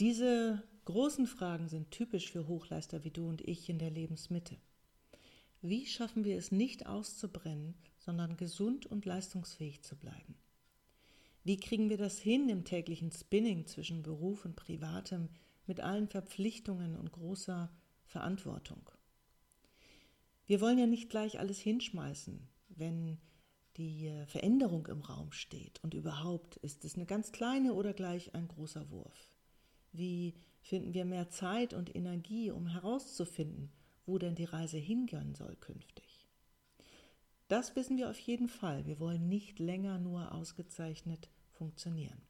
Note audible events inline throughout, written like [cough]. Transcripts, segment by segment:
Diese großen Fragen sind typisch für Hochleister wie du und ich in der Lebensmitte. Wie schaffen wir es nicht auszubrennen, sondern gesund und leistungsfähig zu bleiben? Wie kriegen wir das hin im täglichen Spinning zwischen Beruf und Privatem mit allen Verpflichtungen und großer Verantwortung? Wir wollen ja nicht gleich alles hinschmeißen, wenn die äh, Veränderung im Raum steht. Und überhaupt ist es eine ganz kleine oder gleich ein großer Wurf. Wie finden wir mehr Zeit und Energie, um herauszufinden, wo denn die Reise hingehen soll künftig? Das wissen wir auf jeden Fall. Wir wollen nicht länger nur ausgezeichnet funktionieren.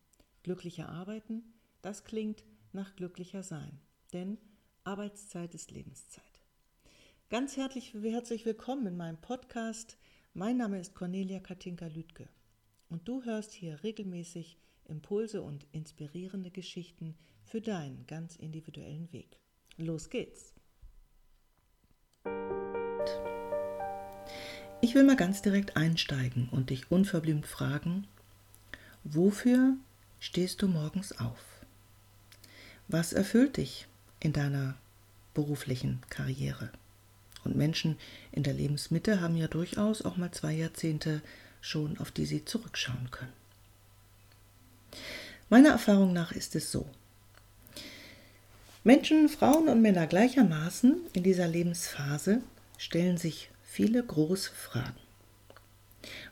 Glücklicher arbeiten, das klingt nach glücklicher sein. Denn Arbeitszeit ist Lebenszeit. Ganz herzlich, herzlich willkommen in meinem Podcast. Mein Name ist Cornelia Katinka Lüdke und du hörst hier regelmäßig Impulse und inspirierende Geschichten für deinen ganz individuellen Weg. Los geht's! Ich will mal ganz direkt einsteigen und dich unverblümt fragen, wofür stehst du morgens auf? Was erfüllt dich in deiner beruflichen Karriere? Und Menschen in der Lebensmitte haben ja durchaus auch mal zwei Jahrzehnte schon, auf die sie zurückschauen können. Meiner Erfahrung nach ist es so. Menschen, Frauen und Männer gleichermaßen in dieser Lebensphase stellen sich viele große Fragen.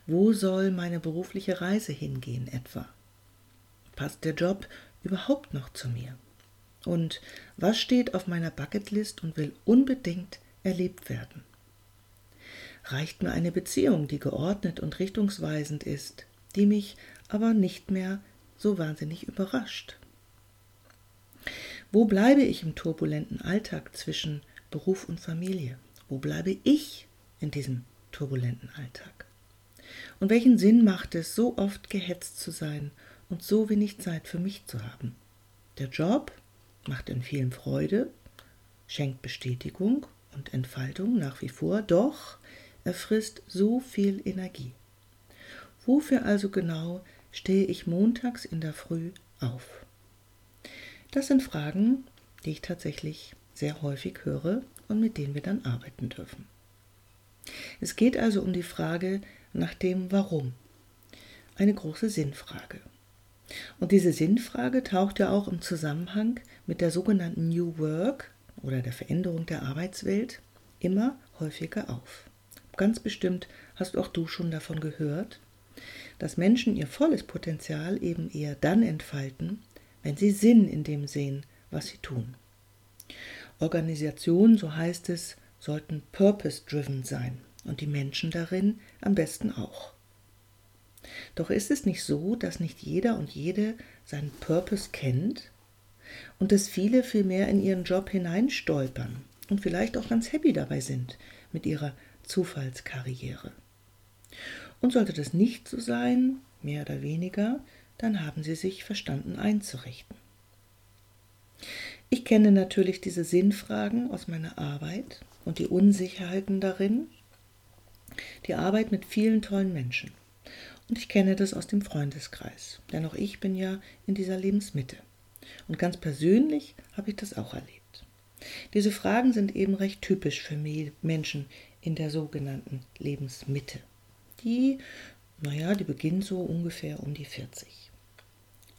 Wo soll meine berufliche Reise hingehen etwa? Passt der Job überhaupt noch zu mir? Und was steht auf meiner Bucketlist und will unbedingt erlebt werden? Reicht mir eine Beziehung, die geordnet und richtungsweisend ist, die mich aber nicht mehr so wahnsinnig überrascht? Wo bleibe ich im turbulenten Alltag zwischen Beruf und Familie? Wo bleibe ich in diesem turbulenten Alltag? Und welchen Sinn macht es, so oft gehetzt zu sein und so wenig Zeit für mich zu haben? Der Job macht in vielen Freude, schenkt Bestätigung und Entfaltung nach wie vor, doch er frisst so viel Energie. Wofür also genau stehe ich montags in der Früh auf? Das sind Fragen, die ich tatsächlich sehr häufig höre und mit denen wir dann arbeiten dürfen. Es geht also um die Frage nach dem Warum. Eine große Sinnfrage. Und diese Sinnfrage taucht ja auch im Zusammenhang mit der sogenannten New Work oder der Veränderung der Arbeitswelt immer häufiger auf. Ganz bestimmt hast auch du schon davon gehört, dass Menschen ihr volles Potenzial eben eher dann entfalten, wenn sie Sinn in dem sehen, was sie tun. Organisationen, so heißt es, sollten purpose-driven sein und die Menschen darin am besten auch. Doch ist es nicht so, dass nicht jeder und jede seinen Purpose kennt und dass viele vielmehr in ihren Job hineinstolpern und vielleicht auch ganz happy dabei sind mit ihrer Zufallskarriere. Und sollte das nicht so sein, mehr oder weniger, dann haben sie sich verstanden einzurichten. Ich kenne natürlich diese Sinnfragen aus meiner Arbeit und die Unsicherheiten darin, die Arbeit mit vielen tollen Menschen. Und ich kenne das aus dem Freundeskreis, denn auch ich bin ja in dieser Lebensmitte. Und ganz persönlich habe ich das auch erlebt. Diese Fragen sind eben recht typisch für Menschen in der sogenannten Lebensmitte. Die, naja, die beginnen so ungefähr um die 40.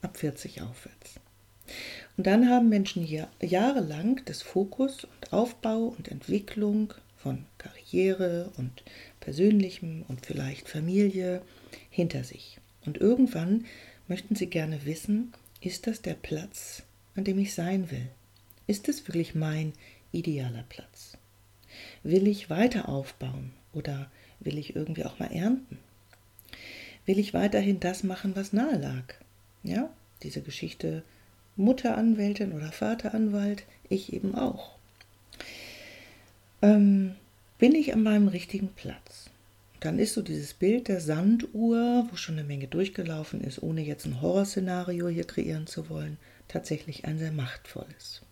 Ab 40 aufwärts. Und dann haben Menschen hier jahrelang das Fokus und Aufbau und Entwicklung von Karriere und Persönlichem und vielleicht Familie hinter sich. Und irgendwann möchten sie gerne wissen, ist das der Platz, an dem ich sein will? Ist es wirklich mein idealer Platz? Will ich weiter aufbauen oder will ich irgendwie auch mal ernten? Will ich weiterhin das machen, was nahe lag? Ja, diese Geschichte Mutteranwältin oder Vateranwalt, ich eben auch. Ähm, bin ich an meinem richtigen Platz? Dann ist so dieses Bild der Sanduhr, wo schon eine Menge durchgelaufen ist, ohne jetzt ein Horrorszenario hier kreieren zu wollen, tatsächlich ein sehr machtvolles.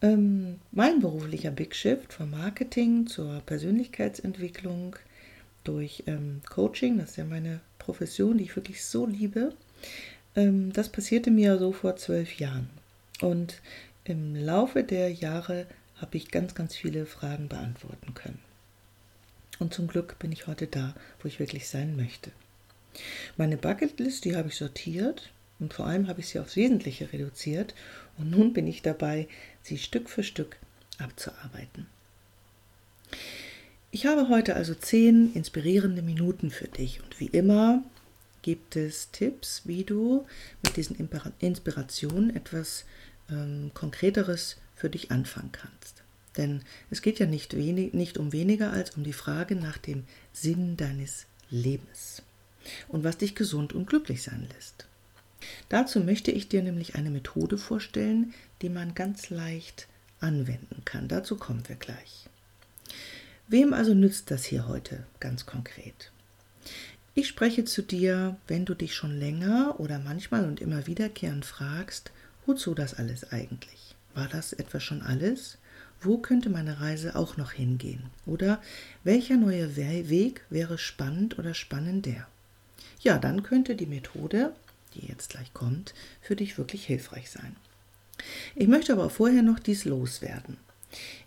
Ähm, mein beruflicher Big Shift vom Marketing zur Persönlichkeitsentwicklung durch ähm, Coaching, das ist ja meine Profession, die ich wirklich so liebe, das passierte mir so vor zwölf Jahren. Und im Laufe der Jahre habe ich ganz, ganz viele Fragen beantworten können. Und zum Glück bin ich heute da, wo ich wirklich sein möchte. Meine Bucketlist, die habe ich sortiert und vor allem habe ich sie aufs Wesentliche reduziert und nun bin ich dabei, sie Stück für Stück abzuarbeiten. Ich habe heute also zehn inspirierende Minuten für dich und wie immer gibt es Tipps, wie du mit diesen Inspirationen etwas ähm, Konkreteres für dich anfangen kannst. Denn es geht ja nicht, wenig, nicht um weniger als um die Frage nach dem Sinn deines Lebens und was dich gesund und glücklich sein lässt. Dazu möchte ich dir nämlich eine Methode vorstellen, die man ganz leicht anwenden kann. Dazu kommen wir gleich. Wem also nützt das hier heute ganz konkret? Ich spreche zu dir, wenn du dich schon länger oder manchmal und immer wiederkehrend fragst, wozu das alles eigentlich? War das etwa schon alles? Wo könnte meine Reise auch noch hingehen? Oder welcher neue Weg wäre spannend oder spannender? Ja, dann könnte die Methode, die jetzt gleich kommt, für dich wirklich hilfreich sein. Ich möchte aber vorher noch dies loswerden.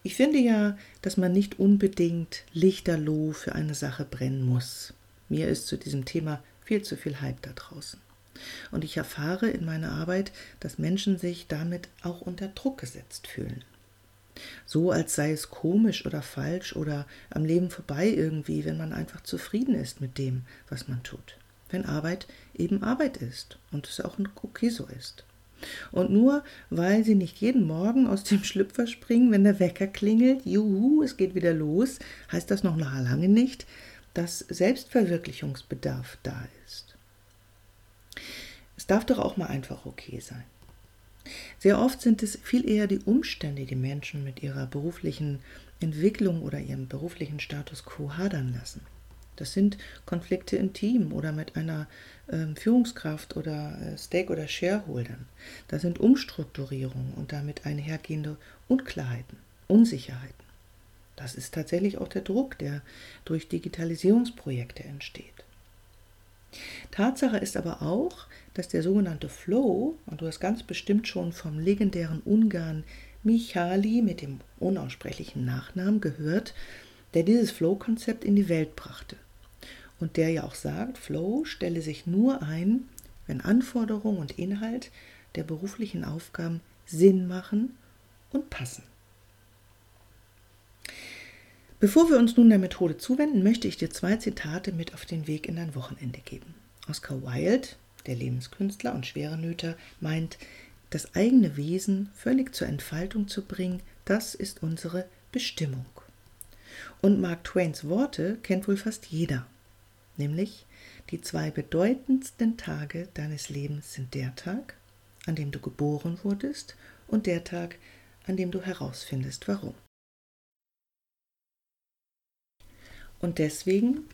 Ich finde ja, dass man nicht unbedingt lichterloh für eine Sache brennen muss. Mir ist zu diesem Thema viel zu viel Hype da draußen. Und ich erfahre in meiner Arbeit, dass Menschen sich damit auch unter Druck gesetzt fühlen. So als sei es komisch oder falsch oder am Leben vorbei irgendwie, wenn man einfach zufrieden ist mit dem, was man tut. Wenn Arbeit eben Arbeit ist und es auch okay so ist. Und nur weil sie nicht jeden Morgen aus dem Schlüpfer springen, wenn der Wecker klingelt, juhu, es geht wieder los, heißt das noch lange nicht, dass Selbstverwirklichungsbedarf da ist. Es darf doch auch mal einfach okay sein. Sehr oft sind es viel eher die Umstände, die Menschen mit ihrer beruflichen Entwicklung oder ihrem beruflichen Status quo hadern lassen. Das sind Konflikte im Team oder mit einer äh, Führungskraft oder äh, Stake- oder Shareholdern. Das sind Umstrukturierungen und damit einhergehende Unklarheiten, Unsicherheiten. Das ist tatsächlich auch der Druck, der durch Digitalisierungsprojekte entsteht. Tatsache ist aber auch, dass der sogenannte Flow, und du hast ganz bestimmt schon vom legendären Ungarn Michali mit dem unaussprechlichen Nachnamen gehört, der dieses Flow-Konzept in die Welt brachte. Und der ja auch sagt, Flow stelle sich nur ein, wenn Anforderung und Inhalt der beruflichen Aufgaben Sinn machen und passen. Bevor wir uns nun der Methode zuwenden, möchte ich dir zwei Zitate mit auf den Weg in dein Wochenende geben. Oscar Wilde, der Lebenskünstler und Schwerenöter, meint, das eigene Wesen völlig zur Entfaltung zu bringen, das ist unsere Bestimmung. Und Mark Twains Worte kennt wohl fast jeder, nämlich die zwei bedeutendsten Tage deines Lebens sind der Tag, an dem du geboren wurdest und der Tag, an dem du herausfindest, warum. Und deswegen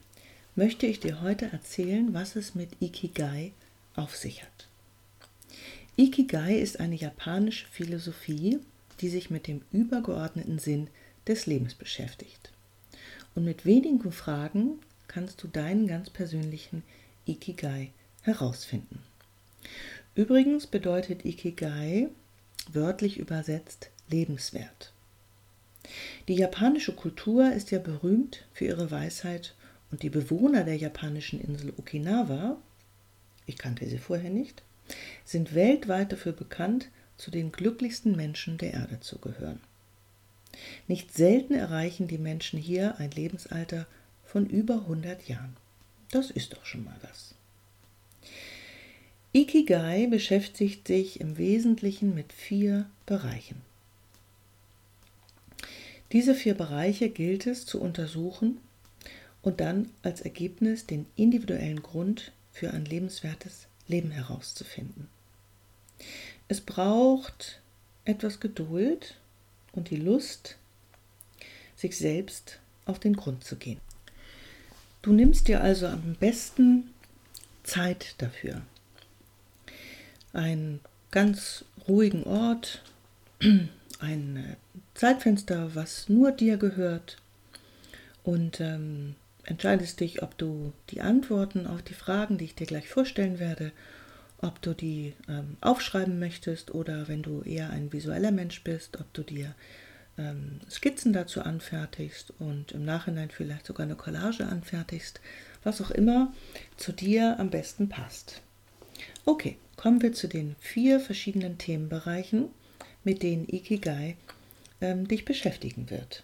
möchte ich dir heute erzählen, was es mit Ikigai auf sich hat. Ikigai ist eine japanische Philosophie, die sich mit dem übergeordneten Sinn des Lebens beschäftigt. Und mit wenigen Fragen kannst du deinen ganz persönlichen Ikigai herausfinden. Übrigens bedeutet Ikigai wörtlich übersetzt lebenswert. Die japanische Kultur ist ja berühmt für ihre Weisheit und die Bewohner der japanischen Insel Okinawa, ich kannte sie vorher nicht, sind weltweit dafür bekannt, zu den glücklichsten Menschen der Erde zu gehören. Nicht selten erreichen die Menschen hier ein Lebensalter von über 100 Jahren. Das ist doch schon mal was. Ikigai beschäftigt sich im Wesentlichen mit vier Bereichen. Diese vier Bereiche gilt es zu untersuchen und dann als Ergebnis den individuellen Grund für ein lebenswertes Leben herauszufinden. Es braucht etwas Geduld und die Lust, sich selbst auf den Grund zu gehen. Du nimmst dir also am besten Zeit dafür. Einen ganz ruhigen Ort, [clears throat] ein äh, Zeitfenster, was nur dir gehört und ähm, entscheidest dich, ob du die Antworten auf die Fragen, die ich dir gleich vorstellen werde, ob du die ähm, aufschreiben möchtest oder wenn du eher ein visueller Mensch bist, ob du dir ähm, Skizzen dazu anfertigst und im Nachhinein vielleicht sogar eine Collage anfertigst, was auch immer zu dir am besten passt. Okay, kommen wir zu den vier verschiedenen Themenbereichen, mit denen Ikigai ähm, dich beschäftigen wird.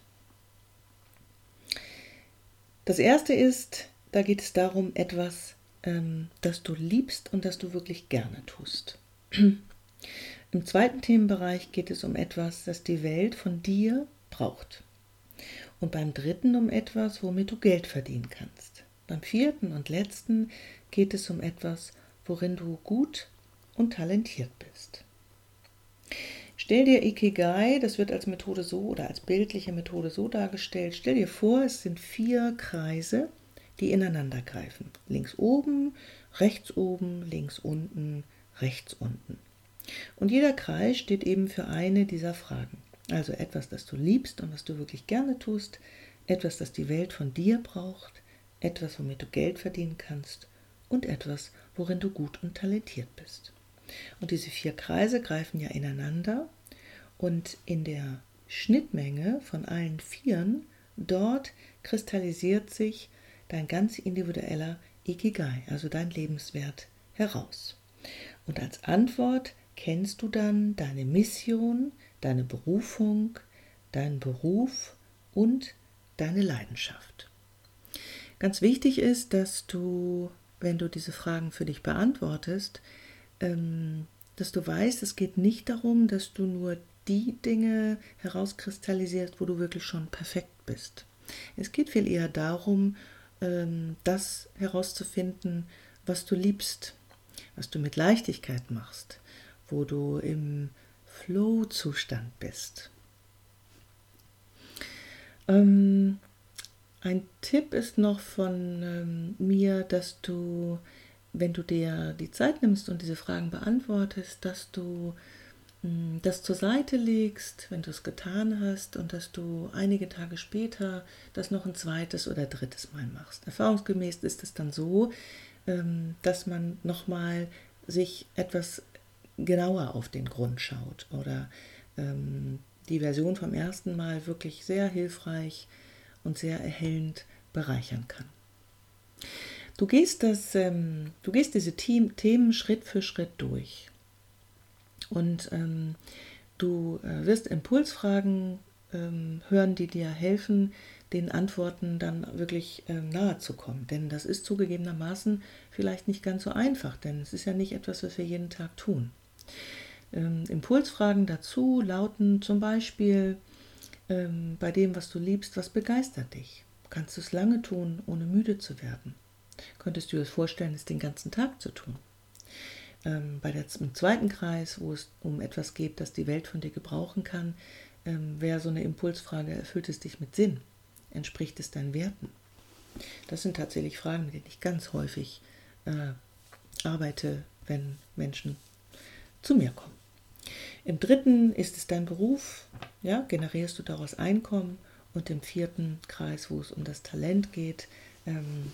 Das erste ist, da geht es darum, etwas, ähm, das du liebst und das du wirklich gerne tust. [clears throat] Im zweiten Themenbereich geht es um etwas, das die Welt von dir braucht. Und beim dritten um etwas, womit du Geld verdienen kannst. Beim vierten und letzten geht es um etwas, worin du gut und talentiert bist. Stell dir Ikigai, das wird als Methode so oder als bildliche Methode so dargestellt. Stell dir vor, es sind vier Kreise, die ineinander greifen. Links oben, rechts oben, links unten, rechts unten. Und jeder Kreis steht eben für eine dieser Fragen. Also etwas, das du liebst und was du wirklich gerne tust, etwas, das die Welt von dir braucht, etwas, womit du Geld verdienen kannst und etwas, worin du gut und talentiert bist. Und diese vier Kreise greifen ja ineinander und in der Schnittmenge von allen Vieren, dort kristallisiert sich dein ganz individueller Ikigai, also dein Lebenswert, heraus. Und als Antwort kennst du dann deine Mission, deine Berufung, deinen Beruf und deine Leidenschaft. Ganz wichtig ist, dass du, wenn du diese Fragen für dich beantwortest, dass du weißt, es geht nicht darum, dass du nur die Dinge herauskristallisierst, wo du wirklich schon perfekt bist. Es geht viel eher darum, ähm, das herauszufinden, was du liebst, was du mit Leichtigkeit machst, wo du im Flow-Zustand bist. Ähm, ein Tipp ist noch von ähm, mir, dass du, wenn du dir die Zeit nimmst und diese Fragen beantwortest, dass du hm, das zur Seite legst, wenn du es getan hast und dass du einige Tage später das noch ein zweites oder drittes Mal machst. Erfahrungsgemäß ist es dann so, ähm, dass man nochmal sich etwas genauer auf den Grund schaut oder ähm, die Version vom ersten Mal wirklich sehr hilfreich und sehr erhellend bereichern kann. Du gehst, das, ähm, du gehst diese Themen Schritt für Schritt durch und ähm, du äh, wirst Impulsfragen ähm, hören, die dir helfen, den Antworten dann wirklich ähm, nahe zu kommen. Denn das ist zugegebenermaßen vielleicht nicht ganz so einfach, denn es ist ja nicht etwas, was wir jeden Tag tun. Ähm, Impulsfragen dazu lauten zum Beispiel ähm, bei dem, was du liebst, was begeistert dich? Kannst du es lange tun, ohne müde zu werden? Könntest du dir vorstellen, es den ganzen Tag zu tun? Ähm, bei der, im zweiten Kreis, wo es um etwas geht, das die Welt von dir gebrauchen kann, ähm, wäre so eine Impulsfrage, erfüllt es dich mit Sinn? Entspricht es deinen Werten? Das sind tatsächlich Fragen, mit denen ich ganz häufig äh, arbeite, wenn Menschen zu mir kommen. Im dritten ist es dein Beruf, ja, generierst du daraus Einkommen und im vierten Kreis, wo es um das Talent geht, ähm,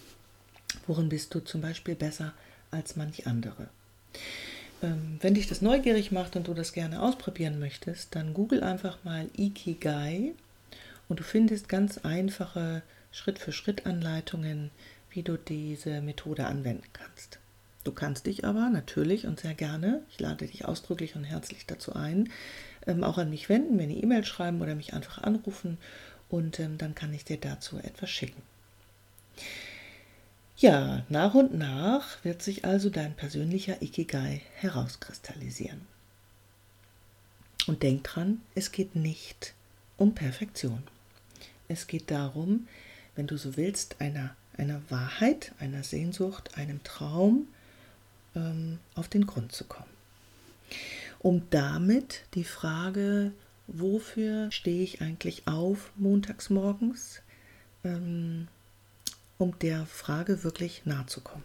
worin bist du zum Beispiel besser als manch andere. Ähm, wenn dich das neugierig macht und du das gerne ausprobieren möchtest, dann google einfach mal Ikigai und du findest ganz einfache Schritt-für-Schritt-Anleitungen, wie du diese Methode anwenden kannst. Du kannst dich aber natürlich und sehr gerne, ich lade dich ausdrücklich und herzlich dazu ein, ähm, auch an mich wenden, mir eine E-Mail schreiben oder mich einfach anrufen und ähm, dann kann ich dir dazu etwas schicken. Ja, nach und nach wird sich also dein persönlicher Ikigai herauskristallisieren. Und denk dran, es geht nicht um Perfektion. Es geht darum, wenn du so willst, einer, einer Wahrheit, einer Sehnsucht, einem Traum, ähm, auf den Grund zu kommen. Um damit die Frage, wofür stehe ich eigentlich auf montags morgens, ähm, um der Frage wirklich nahe zu kommen.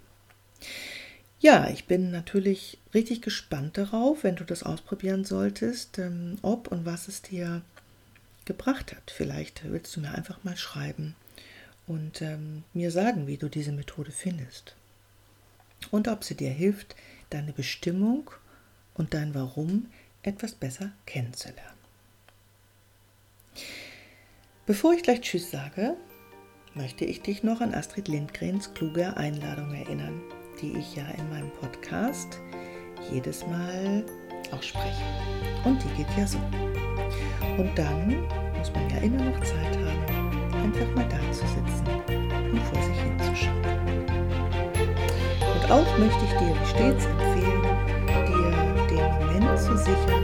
Ja, ich bin natürlich richtig gespannt darauf, wenn du das ausprobieren solltest, ähm, ob und was es dir gebracht hat. Vielleicht willst du mir einfach mal schreiben und ähm, mir sagen, wie du diese Methode findest und ob sie dir hilft, deine Bestimmung und dein Warum etwas besser kennenzulernen. Bevor ich gleich Tschüss sage, möchte ich dich noch an Astrid Lindgrens kluge Einladung erinnern, die ich ja in meinem Podcast jedes Mal ausspreche. Und die geht ja so. Und dann muss man ja immer noch Zeit haben, einfach mal da zu sitzen und vor sich hinzuschauen. Und auch möchte ich dir stets empfehlen, dir den Moment zu sichern,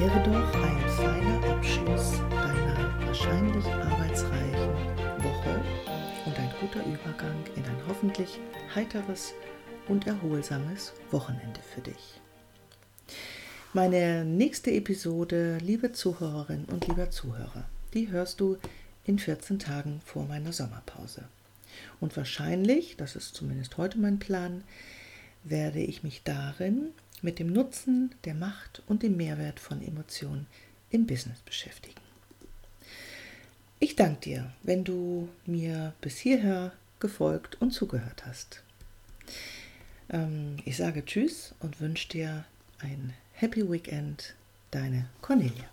wäre doch ein feiner Abschluss deiner wahrscheinlich arbeitsreichen Woche und ein guter Übergang in ein hoffentlich heiteres und erholsames Wochenende für dich. Meine nächste Episode, liebe Zuhörerinnen und lieber Zuhörer, die hörst du in 14 Tagen vor meiner Sommerpause. Und wahrscheinlich, das ist zumindest heute mein Plan, werde ich mich darin mit dem Nutzen, der Macht und dem Mehrwert von Emotionen im Business beschäftigen. Ich danke dir, wenn du mir bis hierher gefolgt und zugehört hast. Ähm, ich sage Tschüss und wünsche dir ein Happy Weekend. Deine Cornelia.